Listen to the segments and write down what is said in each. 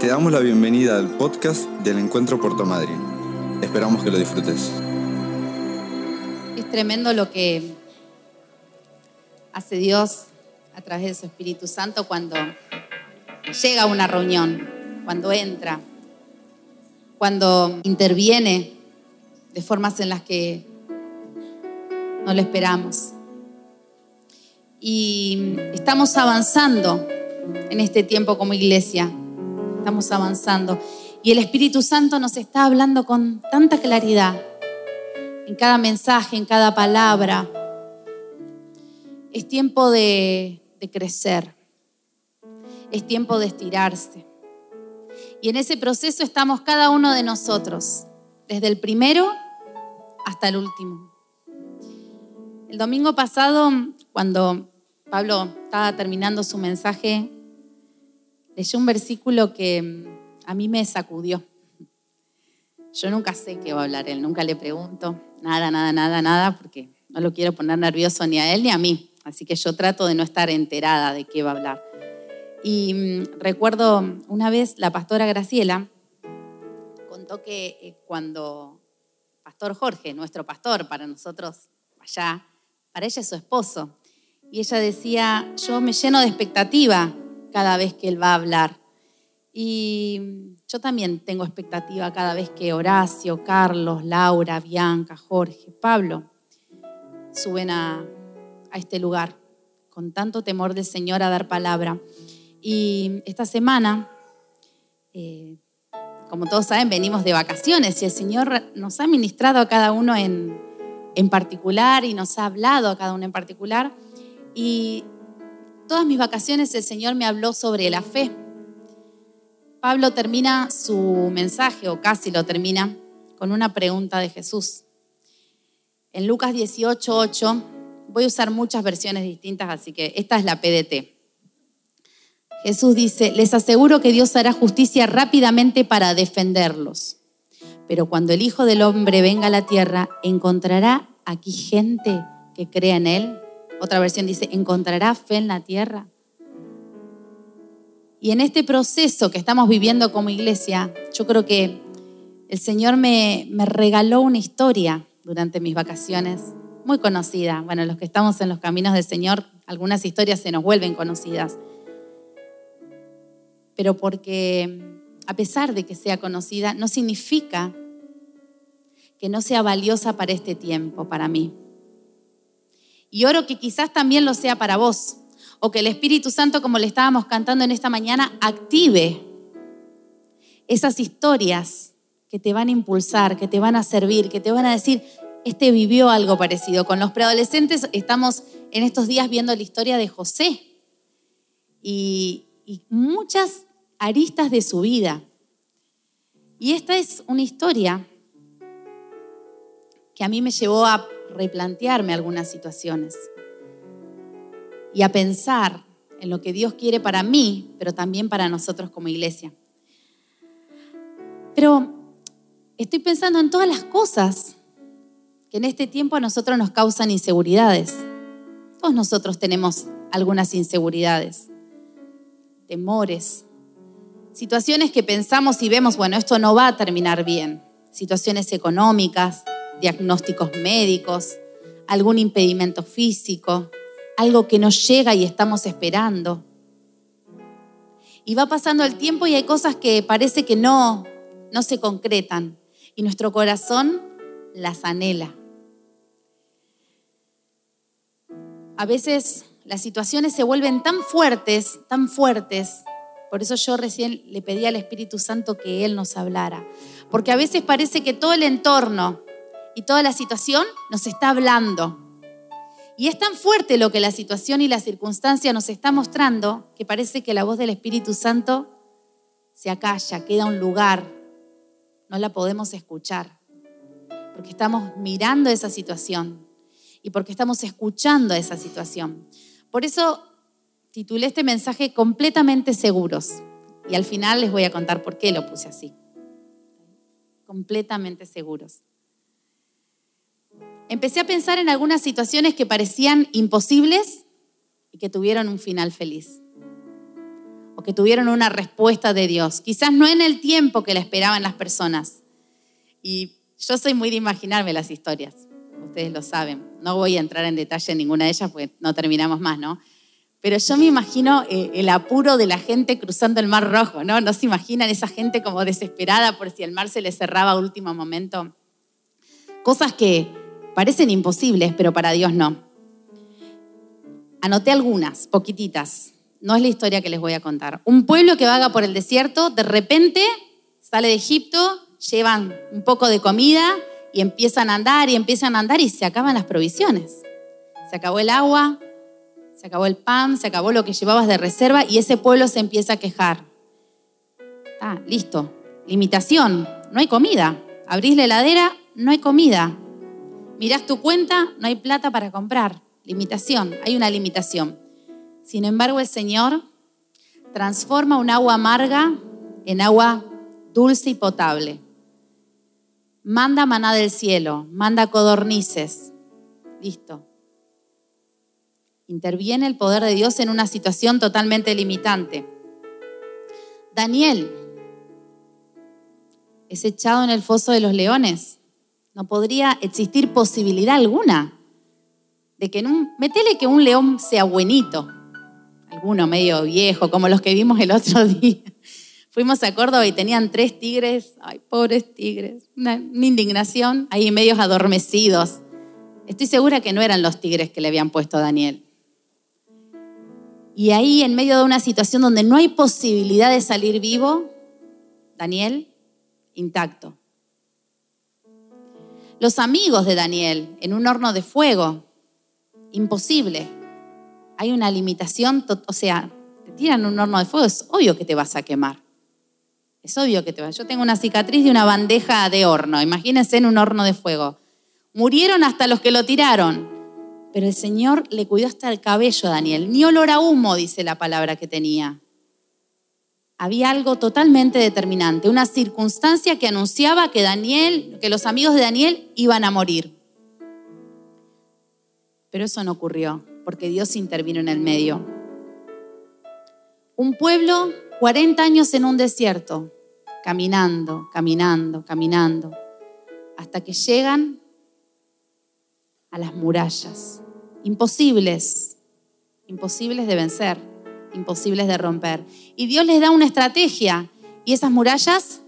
Te damos la bienvenida al podcast del Encuentro Puerto Madryn. Esperamos que lo disfrutes. Es tremendo lo que hace Dios a través de su Espíritu Santo cuando llega a una reunión, cuando entra, cuando interviene de formas en las que no lo esperamos. Y estamos avanzando en este tiempo como iglesia estamos avanzando. Y el Espíritu Santo nos está hablando con tanta claridad en cada mensaje, en cada palabra. Es tiempo de, de crecer, es tiempo de estirarse. Y en ese proceso estamos cada uno de nosotros, desde el primero hasta el último. El domingo pasado, cuando Pablo estaba terminando su mensaje, leyó un versículo que mm, a mí me sacudió. Yo nunca sé qué va a hablar él, nunca le pregunto nada, nada, nada, nada, porque no lo quiero poner nervioso ni a él ni a mí. Así que yo trato de no estar enterada de qué va a hablar. Y mm, recuerdo una vez la pastora Graciela contó que eh, cuando Pastor Jorge, nuestro pastor para nosotros allá, para ella es su esposo, y ella decía, yo me lleno de expectativa cada vez que Él va a hablar. Y yo también tengo expectativa cada vez que Horacio, Carlos, Laura, Bianca, Jorge, Pablo suben a, este lugar con tanto temor del Señor a dar palabra. Y esta semana, eh, como todos saben, venimos de vacaciones y el Señor nos ha ministrado a cada uno en, en particular y nos ha hablado a cada uno en particular. Y todas mis vacaciones el Señor me habló sobre la fe. Pablo termina su mensaje, o casi lo termina, con una pregunta de Jesús. En Lucas 18, 8, voy a usar muchas versiones distintas, así que esta es la PDT. Jesús dice, les aseguro que Dios hará justicia rápidamente para defenderlos. Pero cuando el Hijo del Hombre venga a la tierra, ¿encontrará aquí gente que crea en Él? Otra versión dice, ¿encontrará fe en la tierra? Y en este proceso que estamos viviendo como iglesia, yo creo que el Señor me, me regaló una historia durante mis vacaciones, muy conocida. Bueno, los que estamos en los caminos del Señor, algunas historias se nos vuelven conocidas. Pero porque a pesar de que sea conocida, no significa que no sea valiosa para este tiempo, para mí. Y oro que quizás también lo sea para vos. O que el Espíritu Santo, como le estábamos cantando en esta mañana, active esas historias que te van a impulsar, que te van a servir, que te van a decir, este vivió algo parecido. Con los preadolescentes estamos en estos días viendo la historia de José y, y muchas aristas de su vida. Y esta es una historia que a mí me llevó a replantearme algunas situaciones y a pensar en lo que Dios quiere para mí, pero también para nosotros como iglesia. Pero estoy pensando en todas las cosas que en este tiempo a nosotros nos causan inseguridades. Todos nosotros tenemos algunas inseguridades, temores, situaciones que pensamos y vemos, bueno, esto no va a terminar bien, situaciones económicas, diagnósticos médicos, algún impedimento físico, algo que nos llega y estamos esperando. Y va pasando el tiempo y hay cosas que parece que no, no se concretan y nuestro corazón las anhela. A veces las situaciones se vuelven tan fuertes, tan fuertes. Por eso yo recién le pedí al Espíritu Santo que Él nos hablara. Porque a veces parece que todo el entorno y toda la situación nos está hablando. Y es tan fuerte lo que la situación y la circunstancia nos está mostrando que parece que la voz del Espíritu Santo se acalla, queda un lugar, no la podemos escuchar, porque estamos mirando esa situación y porque estamos escuchando esa situación. Por eso titulé este mensaje completamente seguros y al final les voy a contar por qué lo puse así. Completamente seguros empecé a pensar en algunas situaciones que parecían imposibles y que tuvieron un final feliz. O que tuvieron una respuesta de Dios. Quizás no en el tiempo que le esperaban las personas. Y yo soy muy de imaginarme las historias, ustedes lo saben. No voy a entrar en detalle en ninguna de ellas porque no terminamos más, ¿no? Pero yo me imagino eh, el apuro de la gente cruzando el Mar Rojo, ¿no? ¿No se imaginan esa gente como desesperada por si el mar se les cerraba a último momento? Cosas que parecen imposibles, pero para Dios no. Anoté algunas, poquititas. No es la historia que les voy a contar. Un pueblo que vaga por el desierto, de repente sale de Egipto, llevan un poco de comida y empiezan a andar y empiezan a andar y se acaban las provisiones. Se acabó el agua, se acabó el pan, se acabó lo que llevabas de reserva y ese pueblo se empieza a quejar. Ah, listo. Limitación, no hay comida. Abrís la heladera, no hay comida. Mirás tu cuenta, no hay plata para comprar. Limitación, hay una limitación. Sin embargo, el Señor transforma un agua amarga en agua dulce y potable. Manda maná del cielo, manda codornices. Listo interviene el poder de Dios en una situación totalmente limitante. Daniel es echado en el foso de los leones. No podría existir posibilidad alguna de que en un... Metele que un león sea buenito, alguno medio viejo, como los que vimos el otro día. Fuimos a Córdoba y tenían tres tigres, ay, pobres tigres, una, una indignación, ahí medios adormecidos. Estoy segura que no eran los tigres que le habían puesto a Daniel. Y ahí, en medio de una situación donde no hay posibilidad de salir vivo, Daniel, intacto. Los amigos de Daniel en un horno de fuego, imposible. Hay una limitación, o sea, te tiran un horno de fuego, es obvio que te vas a quemar. Es obvio que te vas. Yo tengo una cicatriz de una bandeja de horno, imagínense en un horno de fuego. Murieron hasta los que lo tiraron. Pero el Señor le cuidó hasta el cabello a Daniel. Ni olor a humo, dice la palabra que tenía. Había algo totalmente determinante, una circunstancia que anunciaba que Daniel, que los amigos de Daniel iban a morir. Pero eso no ocurrió, porque Dios intervino en el medio. Un pueblo, 40 años en un desierto, caminando, caminando, caminando, hasta que llegan a las murallas. Imposibles, imposibles de vencer, imposibles de romper. Y Dios les da una estrategia y esas murallas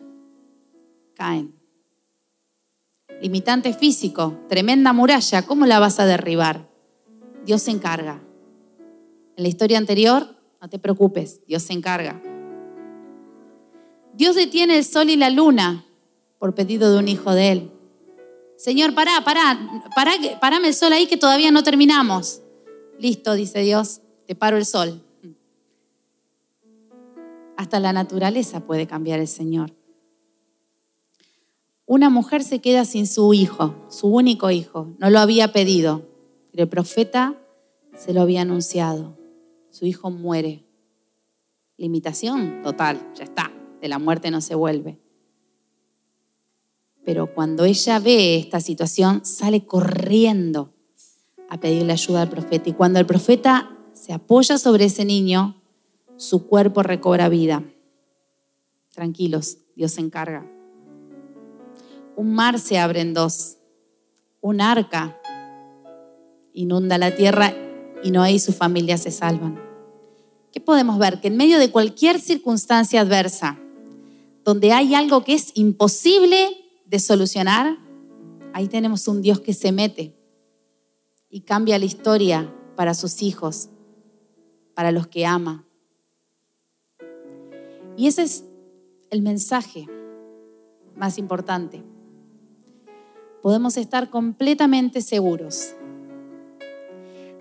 caen. Limitante físico, tremenda muralla, ¿cómo la vas a derribar? Dios se encarga. En la historia anterior, no te preocupes, Dios se encarga. Dios detiene el sol y la luna por pedido de un hijo de él. Señor, pará, pará, pará, parame el sol ahí que todavía no terminamos. Listo, dice Dios, te paro el sol. Hasta la naturaleza puede cambiar el Señor. Una mujer se queda sin su hijo, su único hijo. No lo había pedido, pero el profeta se lo había anunciado. Su hijo muere. Limitación total, ya está. De la muerte no se vuelve. Pero cuando ella ve esta situación, sale corriendo a pedirle ayuda al profeta. Y cuando el profeta se apoya sobre ese niño, su cuerpo recobra vida. Tranquilos, Dios se encarga. Un mar se abre en dos. Un arca inunda la tierra y Noé y su familia se salvan. ¿Qué podemos ver? Que en medio de cualquier circunstancia adversa, donde hay algo que es imposible de solucionar, ahí tenemos un Dios que se mete y cambia la historia para sus hijos, para los que ama. Y ese es el mensaje más importante. Podemos estar completamente seguros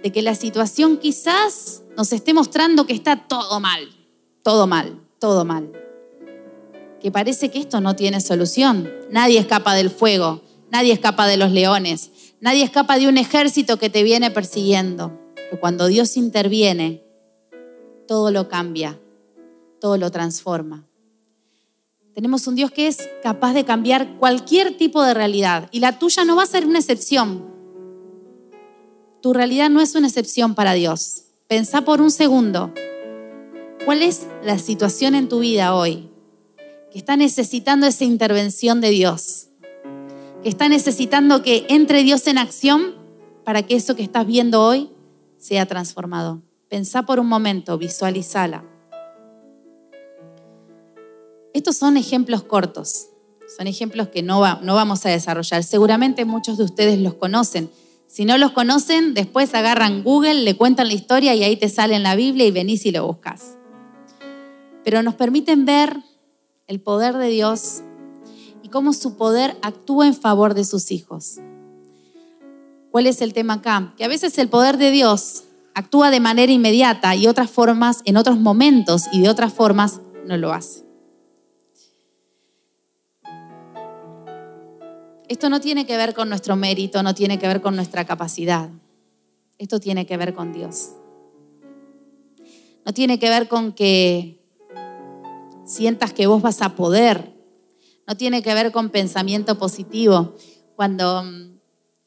de que la situación quizás nos esté mostrando que está todo mal, todo mal, todo mal que parece que esto no tiene solución. Nadie escapa del fuego, nadie escapa de los leones, nadie escapa de un ejército que te viene persiguiendo. Pero cuando Dios interviene, todo lo cambia, todo lo transforma. Tenemos un Dios que es capaz de cambiar cualquier tipo de realidad y la tuya no va a ser una excepción. Tu realidad no es una excepción para Dios. Pensá por un segundo. ¿Cuál es la situación en tu vida hoy que está necesitando esa intervención de Dios? Que está necesitando que entre Dios en acción para que eso que estás viendo hoy sea transformado. Pensá por un momento, visualizala. Estos son ejemplos cortos, son ejemplos que no, no vamos a desarrollar. Seguramente muchos de ustedes los conocen. Si no los conocen, después agarran Google, le cuentan la historia y ahí te sale en la Biblia y venís y lo buscas. Pero nos permiten ver el poder de Dios y cómo su poder actúa en favor de sus hijos. ¿Cuál es el tema acá? Que a veces el poder de Dios actúa de manera inmediata y otras formas, en otros momentos y de otras formas, no lo hace. Esto no tiene que ver con nuestro mérito, no tiene que ver con nuestra capacidad. Esto tiene que ver con Dios. No tiene que ver con que sientas que vos vas a poder. No tiene que ver con pensamiento positivo. Cuando mm,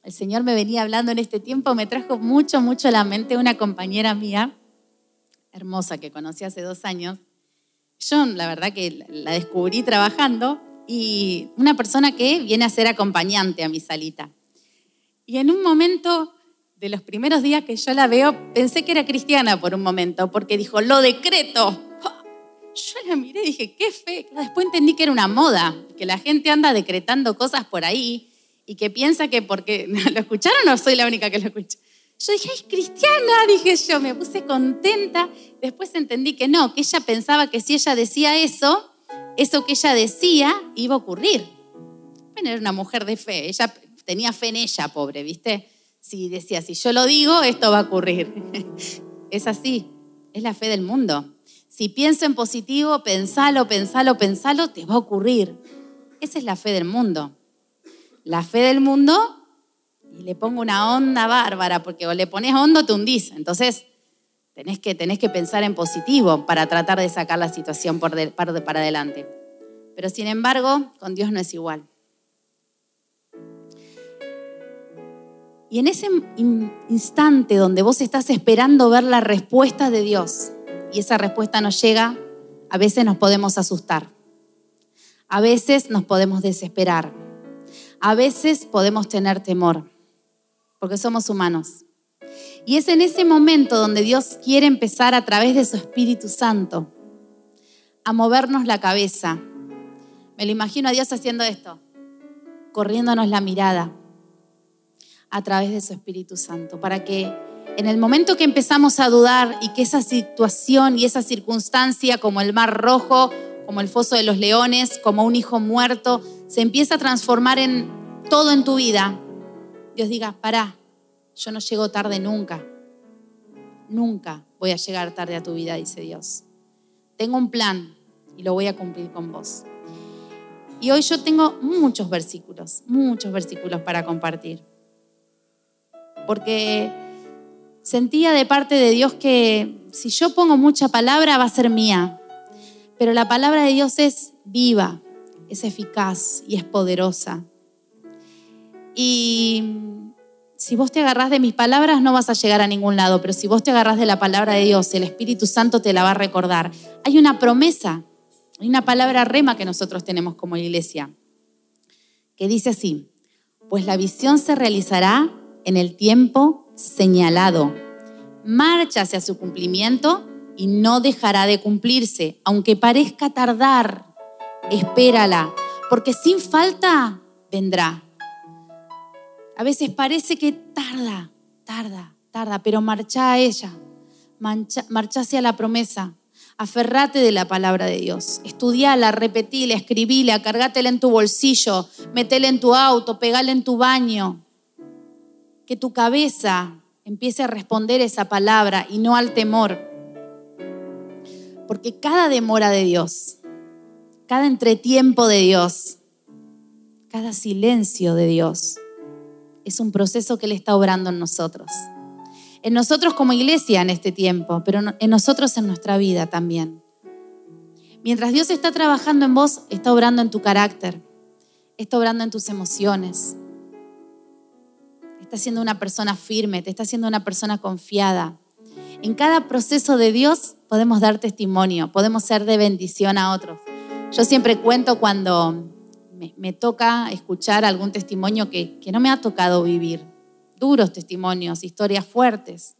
el Señor me venía hablando en este tiempo, me trajo mucho, mucho a la mente una compañera mía, hermosa, que conocí hace dos años. Yo, la verdad, que la descubrí trabajando y una persona que viene a ser acompañante a mi salita. Y en un momento de los primeros días que yo la veo, pensé que era cristiana por un momento, porque dijo, lo decreto. Yo la miré y dije, qué fe. Después entendí que era una moda, que la gente anda decretando cosas por ahí y que piensa que porque lo escucharon o soy la única que lo escucha. Yo dije, es cristiana, dije yo, me puse contenta. Después entendí que no, que ella pensaba que si ella decía eso, eso que ella decía iba a ocurrir. Bueno, era una mujer de fe, ella tenía fe en ella, pobre, ¿viste? Si decía, si yo lo digo, esto va a ocurrir. es así, es la fe del mundo. Si pienso en positivo, pensalo, pensalo, pensalo, te va a ocurrir. Esa es la fe del mundo la fe del mundo y le pongo una onda bárbara, porque o le pones hondo te hundís. Entonces, tenés que, tenés que pensar en positivo para tratar de sacar la situación por para adelante. Pero sin embargo, con Dios no es igual. Y en ese instante donde vos estás esperando ver la respuesta de Dios y esa respuesta no llega, a veces nos podemos asustar. A veces nos podemos desesperar. A veces podemos tener temor, porque somos humanos. Y es en ese momento donde Dios quiere empezar a través de su Espíritu Santo a movernos la cabeza. Me lo imagino a Dios haciendo esto, corriéndonos la mirada a través de su Espíritu Santo, para que en el momento que empezamos a dudar y que esa situación y esa circunstancia como el mar rojo como el foso de los leones, como un hijo muerto, se empieza a transformar en todo en tu vida, Dios diga, pará, yo no llego tarde nunca. Nunca voy a llegar tarde a tu vida, dice Dios. Tengo un plan y lo voy a cumplir con vos. Y hoy yo tengo muchos versículos, muchos versículos para compartir. Porque sentía de parte de Dios que si yo pongo mucha palabra va a ser mía. Pero la palabra de Dios es viva, es eficaz y es poderosa. Y si vos te agarrás de mis palabras no vas a llegar a ningún lado, pero si vos te agarrás de la palabra de Dios, el Espíritu Santo te la va a recordar. Hay una promesa, hay una palabra rema que nosotros tenemos como iglesia, que dice así, pues la visión se realizará en el tiempo señalado. Marcha hacia su cumplimiento y no dejará de cumplirse, aunque parezca tardar, espérala, porque sin falta vendrá. A veces parece que tarda, tarda, tarda, pero marcha a ella, marcha, hacia la promesa, aferrate de la palabra de Dios, estudiala, repetila, escribila, cargátela en tu bolsillo, metela en tu auto, pegala en tu baño, que tu cabeza empiece a responder esa palabra y no al temor. Porque cada demora de Dios, cada entretiempo de Dios, cada silencio de Dios es un proceso que Él está obrando en nosotros. En nosotros como iglesia en este tiempo, pero en nosotros en nuestra vida también. Mientras Dios está trabajando en vos, está obrando en tu carácter, está obrando en tus emociones, está siendo una persona firme, te está haciendo una persona confiada, En cada proceso de Dios podemos dar testimonio, podemos ser de bendición a otros. Yo siempre cuento cuando me, toca escuchar algún testimonio que, que no me ha tocado vivir, duros testimonios, historias fuertes.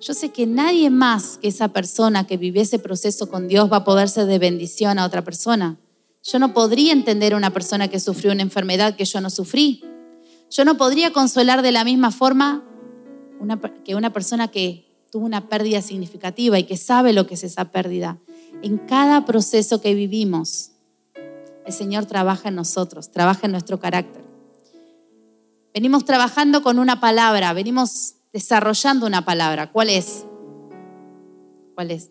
Yo sé que nadie más que esa persona que vive ese proceso con Dios va a poder ser de bendición a otra persona. Yo no podría entender a una persona que sufrió una enfermedad que yo no sufrí. Yo no podría consolar de la misma forma que una persona que tuvo una pérdida significativa y que sabe lo que es esa pérdida. En cada proceso que vivimos, el Señor trabaja en nosotros, trabaja en nuestro carácter. Venimos trabajando con una palabra, venimos desarrollando una palabra. ¿Cuál es? ¿Cuál es?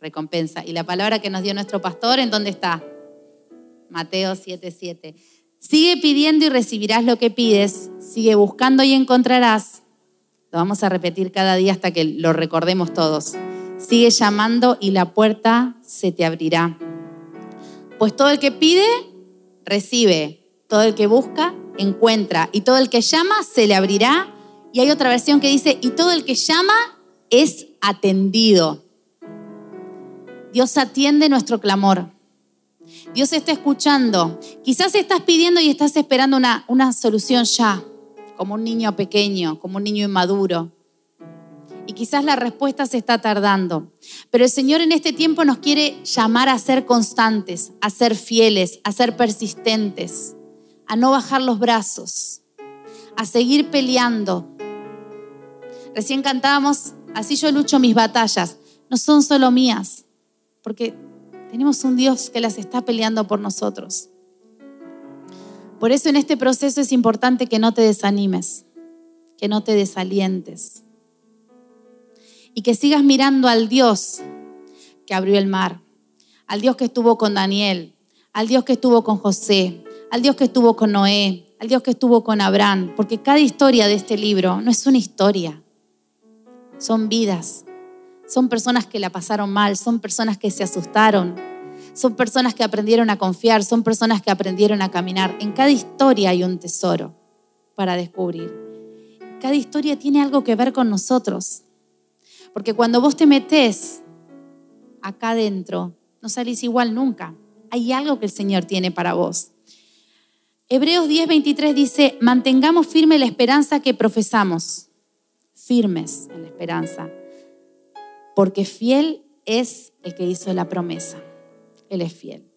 Recompensa. ¿Y la palabra que nos dio nuestro pastor en dónde está? Mateo 7:7. Sigue pidiendo y recibirás lo que pides. Sigue buscando y encontrarás. Lo vamos a repetir cada día hasta que lo recordemos todos. Sigue llamando y la puerta se te abrirá. Pues todo el que pide, recibe. Todo el que busca, encuentra. Y todo el que llama, se le abrirá. Y hay otra versión que dice, y todo el que llama es atendido. Dios atiende nuestro clamor. Dios está escuchando. Quizás estás pidiendo y estás esperando una, una solución ya, como un niño pequeño, como un niño inmaduro. Y quizás la respuesta se está tardando. Pero el Señor en este tiempo nos quiere llamar a ser constantes, a ser fieles, a ser persistentes, a no bajar los brazos, a seguir peleando. Recién cantábamos, así yo lucho mis batallas. No son solo mías, porque tenemos un Dios que las está peleando por nosotros. Por eso en este proceso es importante que no te desanimes, que no te desalientes y que sigas mirando al Dios que abrió el mar, al Dios que estuvo con Daniel, al Dios que estuvo con José, al Dios que estuvo con Noé, al Dios que estuvo con Abraham, porque cada historia de este libro no es una historia, son vidas, son personas que la pasaron mal, son personas que se asustaron, son personas que aprendieron a confiar, son personas que aprendieron a caminar. En cada historia hay un tesoro para descubrir. Cada historia tiene algo que ver con nosotros. Porque cuando vos te metes acá adentro, no salís igual nunca. Hay algo que el Señor tiene para vos. Hebreos 10:23 dice, mantengamos firme la esperanza que profesamos. Firmes en la esperanza. Porque fiel es el que hizo la promesa. Él es fiel.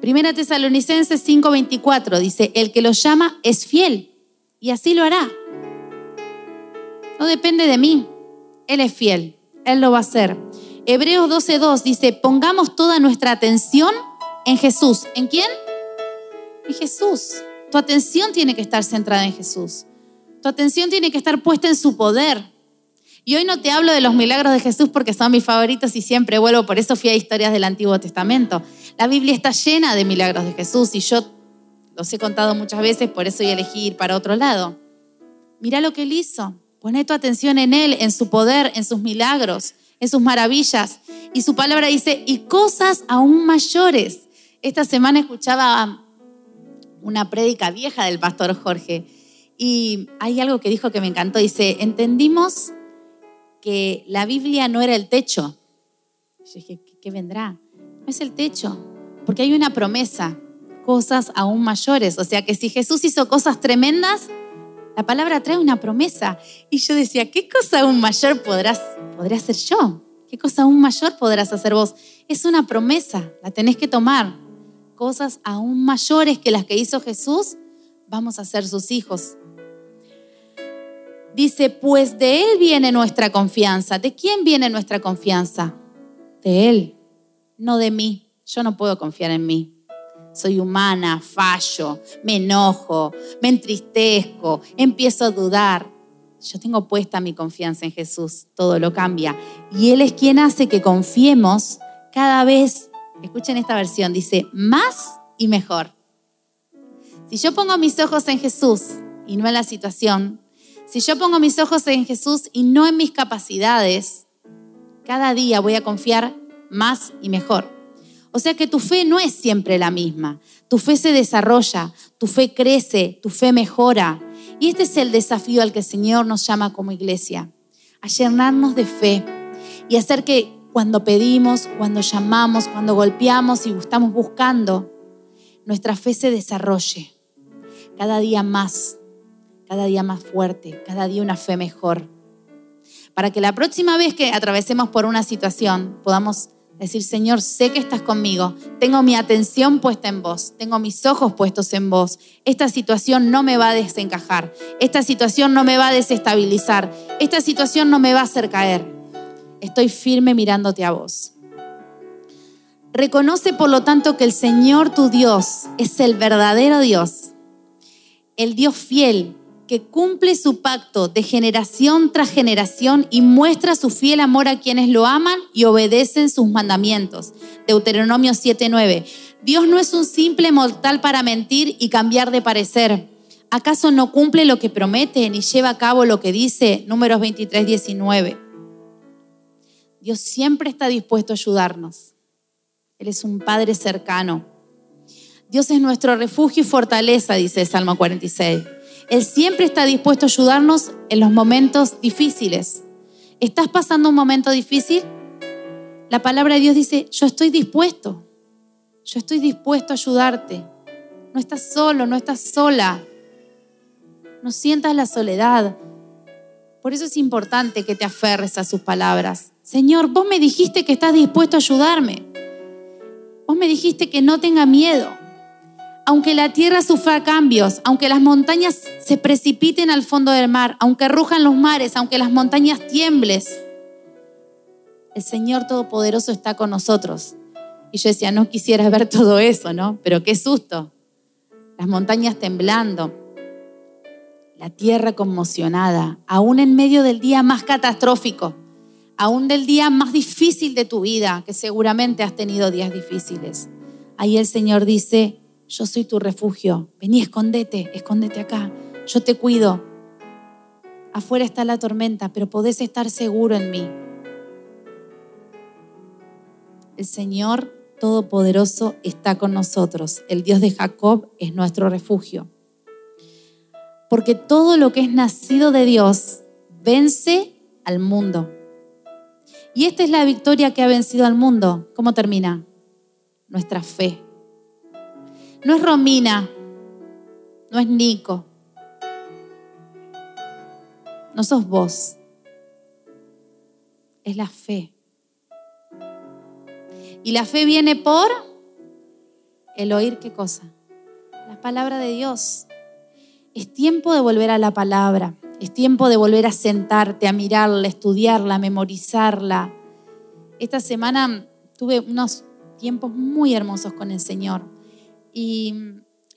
Primera Tesalonicenses 5:24 dice, el que lo llama es fiel y así lo hará. No depende de mí, él es fiel, Él lo va a hacer. Hebreos 12.2 dice, pongamos toda nuestra atención en Jesús. ¿En quién? En Jesús. Tu atención tiene que estar centrada en Jesús. Tu atención tiene que estar puesta en su poder. Y hoy no te hablo de los milagros de Jesús porque son mis favoritos y siempre vuelvo, por eso fui a historias del Antiguo Testamento. La Biblia está llena de milagros de Jesús y yo los he contado muchas veces, por eso hoy elegí ir para otro lado. Mira lo que él hizo. Poné tu atención en Él, en su poder, en sus milagros, en sus maravillas. Y su palabra dice, y cosas aún mayores. Esta semana escuchaba una prédica vieja del pastor Jorge y hay algo que dijo que me encantó. Dice, entendimos que la Biblia no era el techo. Yo dije, ¿qué vendrá? No es el techo, porque hay una promesa, cosas aún mayores. O sea que si Jesús hizo cosas tremendas, la palabra trae una promesa. Y yo decía, ¿qué cosa aún mayor podrás, podré hacer yo? ¿Qué cosa aún mayor podrás hacer vos? Es una promesa, la tenés que tomar. Cosas aún mayores que las que hizo Jesús, vamos a ser sus hijos. Dice, pues de Él viene nuestra confianza. ¿De quién viene nuestra confianza? De Él, no de mí. Yo no puedo confiar en mí soy humana, fallo, me enojo, me entristezco, empiezo a dudar. Yo tengo puesta mi confianza en Jesús, todo lo cambia. Y Él es quien hace que confiemos cada vez, escuchen esta versión, dice, más y mejor. Si yo pongo mis ojos en Jesús y no en la situación, si yo pongo mis ojos en Jesús y no en mis capacidades, cada día voy a confiar más y mejor. O sea que tu fe no es siempre la misma. Tu fe se desarrolla, tu fe crece, tu fe mejora. Y este es el desafío al que el Señor nos llama como iglesia. a llenarnos de fe y hacer que cuando pedimos, cuando llamamos, cuando golpeamos y estamos buscando, nuestra fe se desarrolle cada día más, cada día más fuerte, cada día una fe mejor. Para que la próxima vez que atravesemos por una situación podamos decir, Señor, sé que estás conmigo, tengo mi atención puesta en vos, tengo mis ojos puestos en vos. Esta situación no me va a desencajar, esta situación no me va a desestabilizar, esta situación no me va a hacer caer. Estoy firme mirándote a vos. Reconoce por lo tanto que el Señor tu Dios es el verdadero Dios, el Dios fiel que cumple su pacto de generación tras generación y muestra su fiel amor a quienes lo aman y obedecen sus mandamientos. Deuteronomio 7:9. Dios no es un simple mortal para mentir y cambiar de parecer. ¿Acaso no cumple lo que promete ni lleva a cabo lo que dice? Números 23:19. Dios siempre está dispuesto a ayudarnos. Él es un Padre cercano. Dios es nuestro refugio y fortaleza, dice Salmo 46. Él siempre está dispuesto a ayudarnos en los momentos difíciles. ¿Estás pasando un momento difícil? La palabra de Dios dice, yo estoy dispuesto. Yo estoy dispuesto a ayudarte. No estás solo, no estás sola. No sientas la soledad. Por eso es importante que te aferres a sus palabras. Señor, vos me dijiste que estás dispuesto a ayudarme. Vos me dijiste que no tenga miedo aunque la tierra sufra cambios, aunque las montañas se precipiten al fondo del mar, aunque rujan los mares, aunque las montañas tiembles, el Señor Todopoderoso está con nosotros. Y yo decía, no quisiera ver todo eso, ¿no? Pero qué susto. Las montañas temblando, la tierra conmocionada, aún en medio del día más catastrófico, aún del día más difícil de tu vida, que seguramente has tenido días difíciles. Ahí el Señor dice, yo soy tu refugio. Vení, escóndete, escóndete acá. Yo te cuido. Afuera está la tormenta, pero podés estar seguro en mí. El Señor Todopoderoso está con nosotros. El Dios de Jacob es nuestro refugio. Porque todo lo que es nacido de Dios vence al mundo. Y esta es la victoria que ha vencido al mundo. ¿Cómo termina? Nuestra fe. No es Romina, no es Nico, no sos vos, es la fe. Y la fe viene por el oír qué cosa? La palabra de Dios. Es tiempo de volver a la palabra. Es tiempo de volver a sentarte, a mirarla, a estudiarla, a memorizarla. Esta semana tuve unos tiempos muy hermosos con el Señor. Y,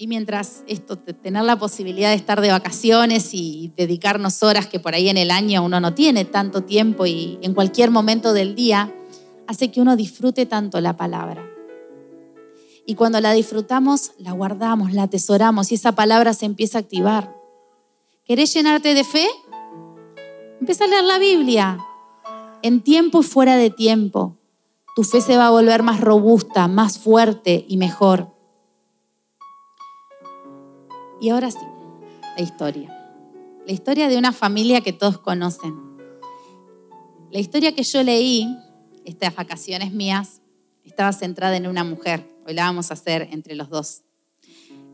mientras esto, tener la posibilidad de estar de vacaciones y dedicarnos horas que por ahí en el año uno no tiene tanto tiempo y en cualquier momento del día, hace que uno disfrute tanto la palabra. Y cuando la disfrutamos, la guardamos, la atesoramos y esa palabra se empieza a activar. ¿Querés llenarte de fe? Empieza a leer la Biblia. En tiempo y fuera de tiempo, tu fe se va a volver más robusta, más fuerte y mejor. Y ahora sí, la historia. La historia de una familia que todos conocen. La historia que yo leí, estas vacaciones mías, estaba centrada en una mujer. Hoy la vamos a hacer entre los dos.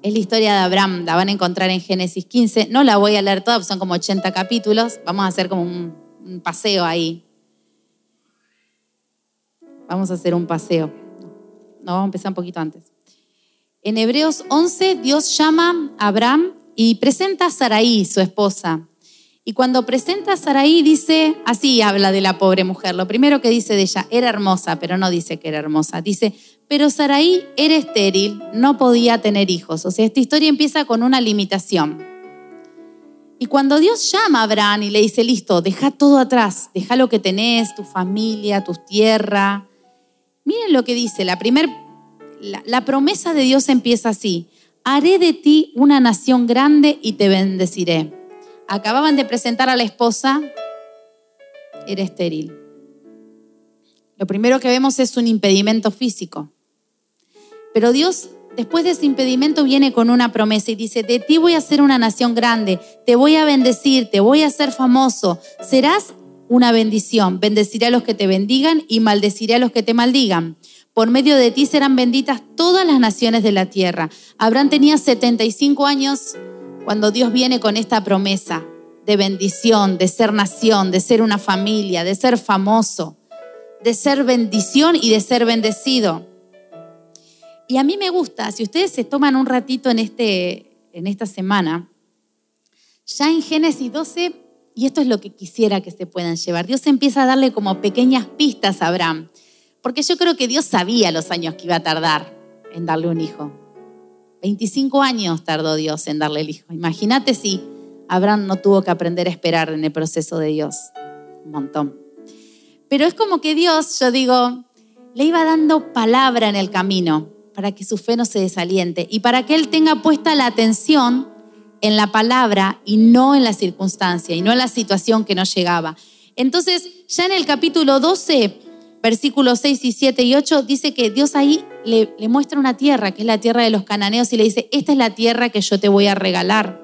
Es la historia de Abraham, la van a encontrar en Génesis 15. No la voy a leer toda, son como 80 capítulos. Vamos a hacer como un, un paseo ahí. Vamos a hacer un paseo. No, vamos a empezar un poquito antes. En Hebreos 11, Dios llama a Abraham y presenta a Saraí, su esposa. Y cuando presenta a Saraí, dice, así habla de la pobre mujer. Lo primero que dice de ella, era hermosa, pero no dice que era hermosa. Dice, pero Saraí era estéril, no podía tener hijos. O sea, esta historia empieza con una limitación. Y cuando Dios llama a Abraham y le dice, listo, deja todo atrás, deja lo que tenés, tu familia, tu tierra. Miren lo que dice, la primera la, promesa de Dios empieza así. Haré de ti una nación grande y te bendeciré. Acababan de presentar a la esposa, era estéril. Lo primero que vemos es un impedimento físico. Pero Dios, después de ese impedimento, viene con una promesa y dice, de ti voy a ser una nación grande, te voy a bendecir, te voy a hacer famoso, serás una bendición. Bendeciré a los que te bendigan y maldeciré a los que te maldigan. Por medio de ti serán benditas todas las naciones de la tierra. Abraham tenía 75 años cuando Dios viene con esta promesa de bendición, de ser nación, de ser una familia, de ser famoso, de ser bendición y de ser bendecido. Y a mí me gusta, si ustedes se toman un ratito en, este, en esta semana, ya en Génesis 12, y esto es lo que quisiera que se puedan llevar, Dios empieza a darle como pequeñas pistas a Abraham. Porque yo creo que Dios sabía los años que iba a tardar en darle un hijo. 25 años tardó Dios en darle el hijo. Imagínate si Abraham no tuvo que aprender a esperar en el proceso de Dios. Un montón. Pero es como que Dios, yo digo, le iba dando palabra en el camino para que su fe no se desaliente y para que él tenga puesta la atención en la palabra y no en la circunstancia y no en la situación que no llegaba. Entonces, ya en el capítulo 12, versículos 6 y 7 y 8, dice que Dios ahí le, muestra una tierra, que es la tierra de los cananeos, y le dice, esta es la tierra que yo te voy a regalar.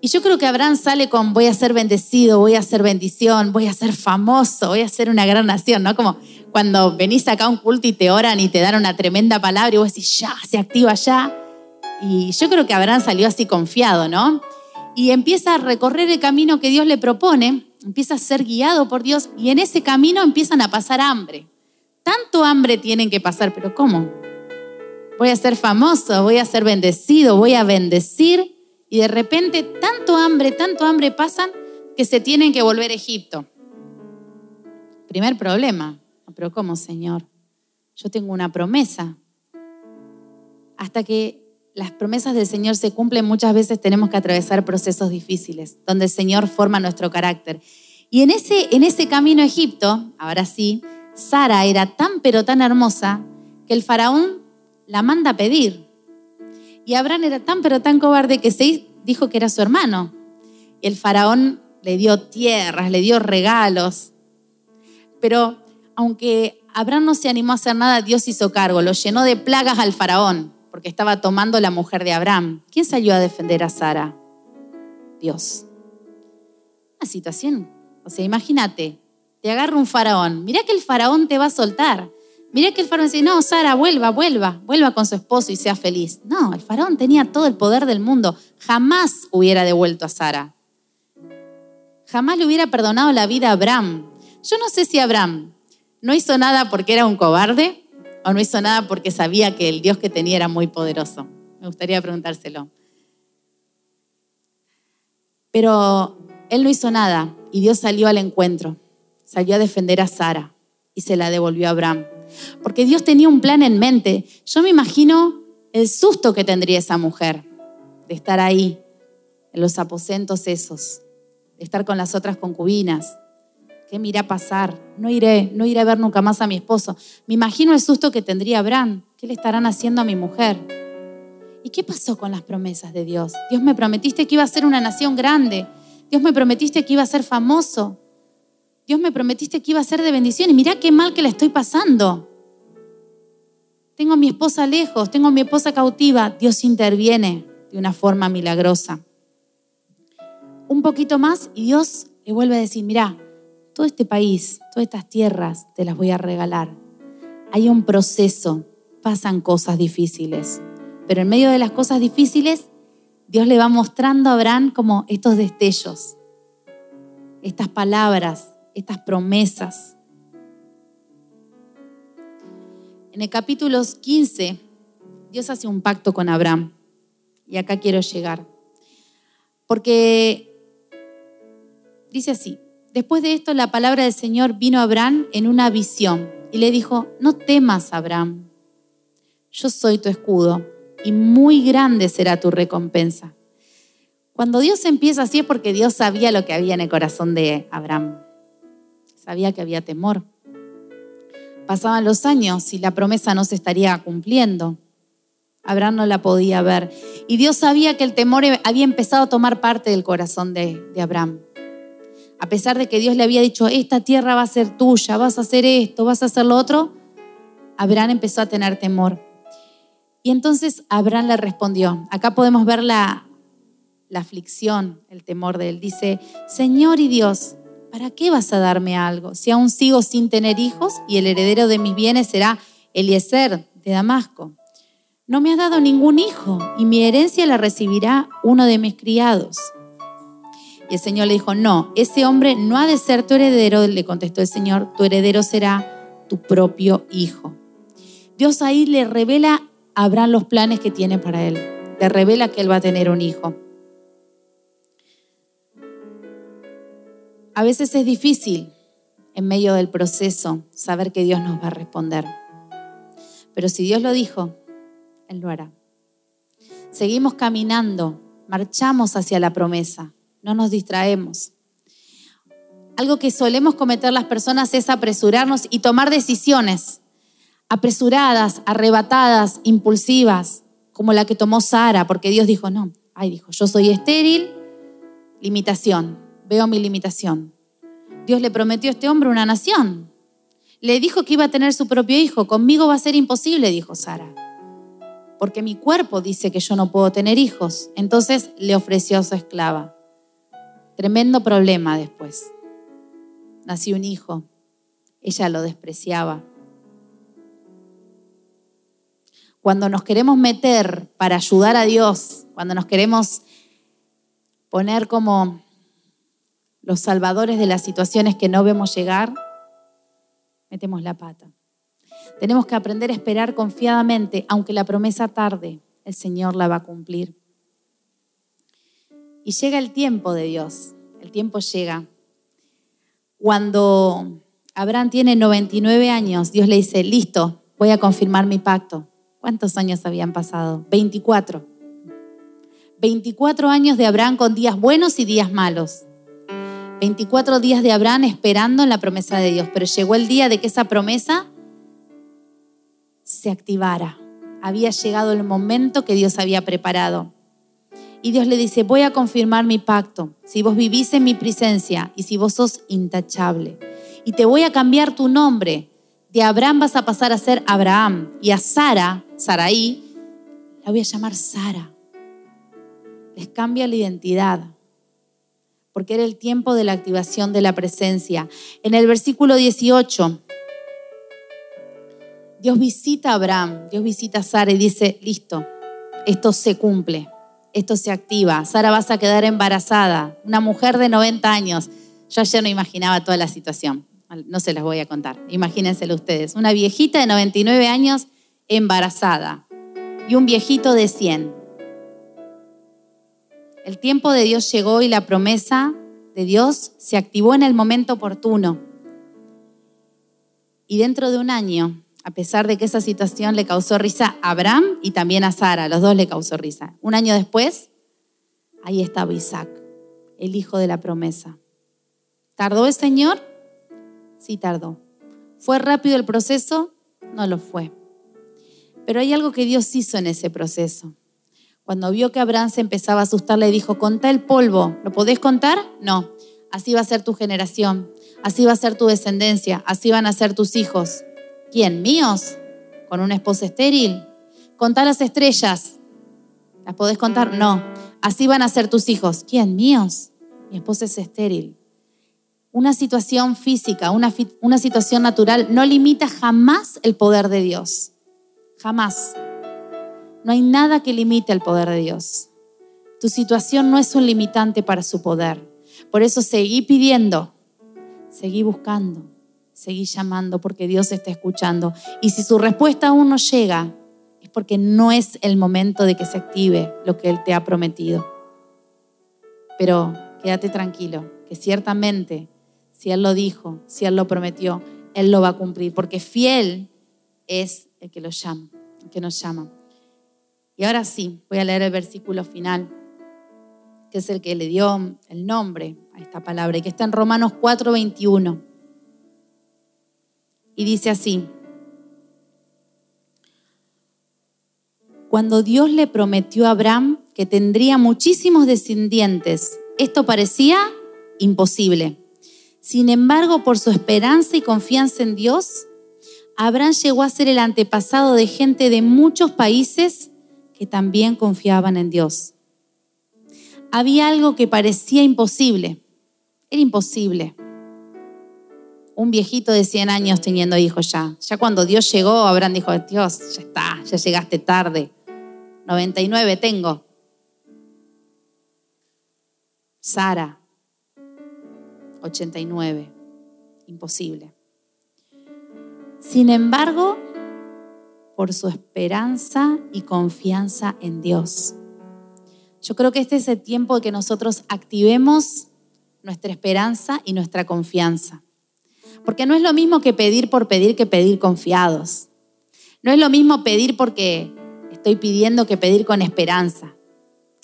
Y yo creo que Abraham sale con, voy a ser bendecido, voy a ser bendición, voy a ser famoso, voy a ser una gran nación, ¿no? Como cuando venís acá a un culto y te oran y te dan una tremenda palabra y vos decís, ya, se activa ya. Y yo creo que Abraham salió así confiado, ¿no? Y empieza a recorrer el camino que Dios le propone empieza a ser guiado por Dios y en ese camino empiezan a pasar hambre. Tanto hambre tienen que pasar, pero ¿cómo? Voy a ser famoso, voy a ser bendecido, voy a bendecir y de repente tanto hambre, tanto hambre pasan que se tienen que volver a Egipto. Primer problema, pero ¿cómo, Señor? Yo tengo una promesa. Hasta que las promesas del Señor se cumplen, muchas veces tenemos que atravesar procesos difíciles, donde el Señor forma nuestro carácter. Y en ese, en ese camino a Egipto, ahora sí, Sara era tan pero tan hermosa que el faraón la manda a pedir. Y Abraham era tan pero tan cobarde que se dijo que era su hermano. El faraón le dio tierras, le dio regalos. Pero aunque Abraham no se animó a hacer nada, Dios hizo cargo, lo llenó de plagas al faraón porque estaba tomando la mujer de Abraham. ¿Quién salió a defender a Sara? Dios. Una situación. O sea, imagínate, te agarra un faraón. Mira que el faraón te va a soltar. Mira que el faraón dice, no, Sara, vuelva, vuelva, vuelva con su esposo y sea feliz. No, el faraón tenía todo el poder del mundo. Jamás hubiera devuelto a Sara. Jamás le hubiera perdonado la vida a Abraham. Yo no sé si Abraham no hizo nada porque era un cobarde o no hizo nada porque sabía que el Dios que tenía era muy poderoso? Me gustaría preguntárselo. Pero él no hizo nada y Dios salió al encuentro, salió a defender a Sara y se la devolvió a Abraham. Porque Dios tenía un plan en mente. Yo me imagino el susto que tendría esa mujer de estar ahí, en los aposentos esos, de estar con las otras concubinas, ¿Qué me irá a pasar? No iré, no iré a ver nunca más a mi esposo. Me imagino el susto que tendría Abraham. ¿Qué le estarán haciendo a mi mujer? ¿Y qué pasó con las promesas de Dios? Dios me prometiste que iba a ser una nación grande. Dios me prometiste que iba a ser famoso. Dios me prometiste que iba a ser de bendición. Y mirá qué mal que le estoy pasando. Tengo a mi esposa lejos, tengo a mi esposa cautiva. Dios interviene de una forma milagrosa. Un poquito más y Dios le vuelve a decir, mirá, todo este país, todas estas tierras, te las voy a regalar. Hay un proceso, pasan cosas difíciles, pero en medio de las cosas difíciles, Dios le va mostrando a Abraham como estos destellos, estas palabras, estas promesas. En el capítulo 15, Dios hace un pacto con Abraham. Y acá quiero llegar. Porque dice así, Después de esto, la palabra del Señor vino a Abraham en una visión y le dijo, no temas, Abraham, yo soy tu escudo y muy grande será tu recompensa. Cuando Dios empieza así es porque Dios sabía lo que había en el corazón de Abraham. Sabía que había temor. Pasaban los años y la promesa no se estaría cumpliendo. Abraham no la podía ver. Y Dios sabía que el temor había empezado a tomar parte del corazón de, Abraham a pesar de que Dios le había dicho, esta tierra va a ser tuya, vas a hacer esto, vas a hacer lo otro, Abraham empezó a tener temor. Y entonces Abraham le respondió, acá podemos ver la, la aflicción, el temor de él. Dice, Señor y Dios, ¿para qué vas a darme algo? Si aún sigo sin tener hijos y el heredero de mis bienes será Eliezer de Damasco. No me has dado ningún hijo y mi herencia la recibirá uno de mis criados. Y el Señor le dijo, no, ese hombre no ha de ser tu heredero, le contestó el Señor, tu heredero será tu propio hijo. Dios ahí le revela a Abraham los planes que tiene para él, le revela que él va a tener un hijo. A veces es difícil en medio del proceso saber que Dios nos va a responder. Pero si Dios lo dijo, Él lo hará. Seguimos caminando, marchamos hacia la promesa, no nos distraemos. Algo que solemos cometer las personas es apresurarnos y tomar decisiones apresuradas, arrebatadas, impulsivas, como la que tomó Sara, porque Dios dijo, no, ay, dijo, yo soy estéril, limitación, veo mi limitación. Dios le prometió a este hombre una nación. Le dijo que iba a tener su propio hijo. Conmigo va a ser imposible, dijo Sara. Porque mi cuerpo dice que yo no puedo tener hijos. Entonces le ofreció a su esclava. Tremendo problema después. Nació un hijo. Ella lo despreciaba. Cuando nos queremos meter para ayudar a Dios, cuando nos queremos poner como los salvadores de las situaciones que no vemos llegar, metemos la pata. Tenemos que aprender a esperar confiadamente, aunque la promesa tarde, el Señor la va a cumplir. Y llega el tiempo de Dios, el tiempo llega. Cuando Abraham tiene 99 años, Dios le dice, listo, voy a confirmar mi pacto. ¿Cuántos años habían pasado? 24. 24 años de Abraham con días buenos y días malos. 24 días de Abraham esperando en la promesa de Dios, pero llegó el día de que esa promesa se activara. Había llegado el momento que Dios había preparado. Y Dios le dice, voy a confirmar mi pacto, si vos vivís en mi presencia y si vos sos intachable. Y te voy a cambiar tu nombre. De Abraham vas a pasar a ser Abraham. Y a Sara, Saraí, la voy a llamar Sara. Les cambia la identidad porque era el tiempo de la activación de la presencia. En el versículo 18, Dios visita a Abraham, Dios visita a Sara y dice, listo, esto se cumple, esto se activa, Sara vas a quedar embarazada, una mujer de 90 años. Yo ayer no imaginaba toda la situación, no se las voy a contar, imagínenselo ustedes, una viejita de 99 años embarazada y un viejito de 100. El tiempo de Dios llegó y la promesa de Dios se activó en el momento oportuno. Y dentro de un año, a pesar de que esa situación le causó risa a Abraham y también a Sara, los dos le causó risa. Un año después, ahí estaba Isaac, el hijo de la promesa. ¿Tardó el Señor? Sí, tardó. ¿Fue rápido el proceso? No lo fue. Pero hay algo que Dios hizo en ese proceso. Cuando vio que Abraham se empezaba a asustar, le dijo, contá el polvo. ¿Lo podés contar? No. Así va a ser tu generación. Así va a ser tu descendencia. Así van a ser tus hijos. ¿Quién? ¿Míos? ¿Con una esposa estéril? Contá las estrellas. ¿Las podés contar? No. Así van a ser tus hijos. ¿Quién? ¿Míos? Mi esposa es estéril. Una situación física, una, una situación natural no limita jamás el poder de Dios. Jamás. No hay nada que limite el poder de Dios. Tu situación no es un limitante para su poder. Por eso seguí pidiendo, seguí buscando, seguí llamando porque Dios está escuchando. Y si su respuesta aún no llega, es porque no es el momento de que se active lo que Él te ha prometido. Pero quédate tranquilo, que ciertamente, si Él lo dijo, si Él lo prometió, Él lo va a cumplir, porque fiel es el que lo llama, el que nos llama. Y ahora sí, voy a leer el versículo final, que es el que le dio el nombre a esta palabra y que está en Romanos 4:21. Y dice así, cuando Dios le prometió a Abraham que tendría muchísimos descendientes, esto parecía imposible. Sin embargo, por su esperanza y confianza en Dios, Abraham llegó a ser el antepasado de gente de muchos países que también confiaban en Dios. había algo que parecía imposible. Era imposible. Un viejito de 100 años teniendo hijos ya. Ya cuando Dios llegó, Abraham dijo, Dios, ya está, ya llegaste tarde. 99 tengo. Sara, 89. Imposible. Sin embargo, por su esperanza y confianza en Dios. Yo creo que este es el tiempo de que nosotros activemos nuestra esperanza y nuestra confianza. Porque no es lo mismo que pedir por pedir que pedir confiados. No es lo mismo pedir porque estoy pidiendo que pedir con esperanza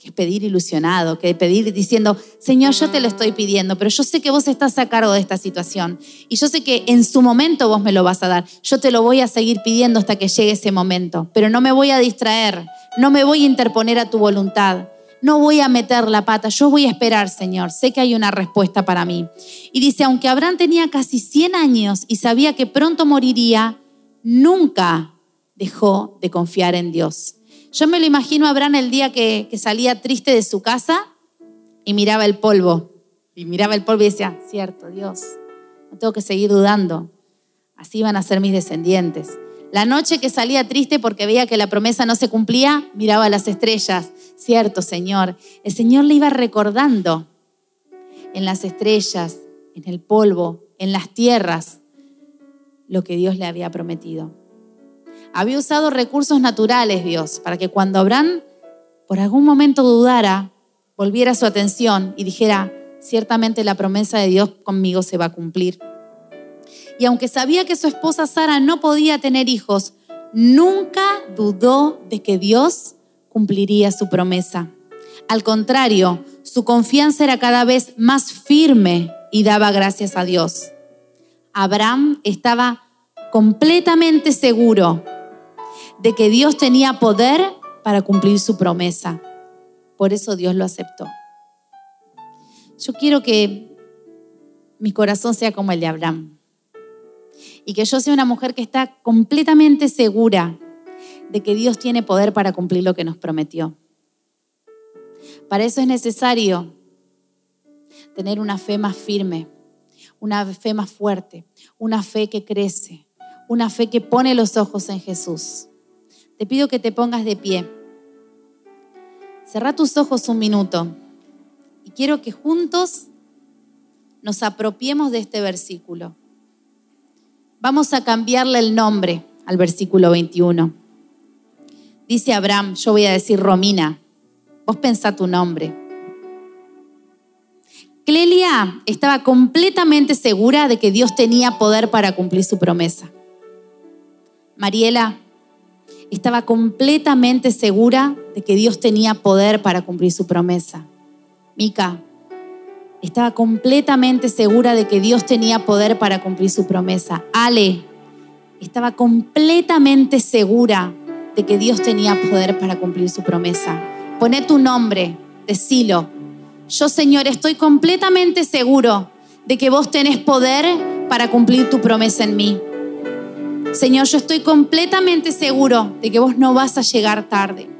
que pedir ilusionado, que pedir diciendo, Señor, yo te lo estoy pidiendo, pero yo sé que vos estás a cargo de esta situación y yo sé que en su momento vos me lo vas a dar. Yo te lo voy a seguir pidiendo hasta que llegue ese momento, pero no me voy a distraer, no me voy a interponer a tu voluntad. No voy a meter la pata, yo voy a esperar, Señor. Sé que hay una respuesta para mí. Y dice, aunque Abraham tenía casi 100 años y sabía que pronto moriría, nunca dejó de confiar en Dios. Yo me lo imagino a Abraham el día que, salía triste de su casa y miraba el polvo. Y miraba el polvo y decía, cierto, Dios, no tengo que seguir dudando. Así van a ser mis descendientes. La noche que salía triste porque veía que la promesa no se cumplía, miraba las estrellas. Cierto, Señor. El Señor le iba recordando en las estrellas, en el polvo, en las tierras, lo que Dios le había prometido. Había usado recursos naturales Dios para que cuando Abraham por algún momento dudara, volviera su atención y dijera, ciertamente la promesa de Dios conmigo se va a cumplir. Y aunque sabía que su esposa Sara no podía tener hijos, nunca dudó de que Dios cumpliría su promesa. Al contrario, su confianza era cada vez más firme y daba gracias a Dios. Abraham estaba completamente seguro de que Dios tenía poder para cumplir su promesa. Por eso Dios lo aceptó. Yo quiero que mi corazón sea como el de Abraham y que yo sea una mujer que está completamente segura de que Dios tiene poder para cumplir lo que nos prometió. Para eso es necesario tener una fe más firme, una fe más fuerte, una fe que crece, una fe que pone los ojos en Jesús. Te pido que te pongas de pie. Cerra tus ojos un minuto y quiero que juntos nos apropiemos de este versículo. Vamos a cambiarle el nombre al versículo 21. Dice Abraham, yo voy a decir Romina, vos pensá tu nombre. Clelia estaba completamente segura de que Dios tenía poder para cumplir su promesa. Mariela estaba completamente segura de que Dios tenía poder para cumplir su promesa. Mica estaba completamente segura de que Dios tenía poder para cumplir su promesa. Ale estaba completamente segura de que Dios tenía poder para cumplir su promesa. Poné tu nombre, decilo. Yo, Señor, estoy completamente seguro de que vos tenés poder para cumplir tu promesa en mí. Señor, yo estoy completamente seguro de que vos no vas a llegar tarde.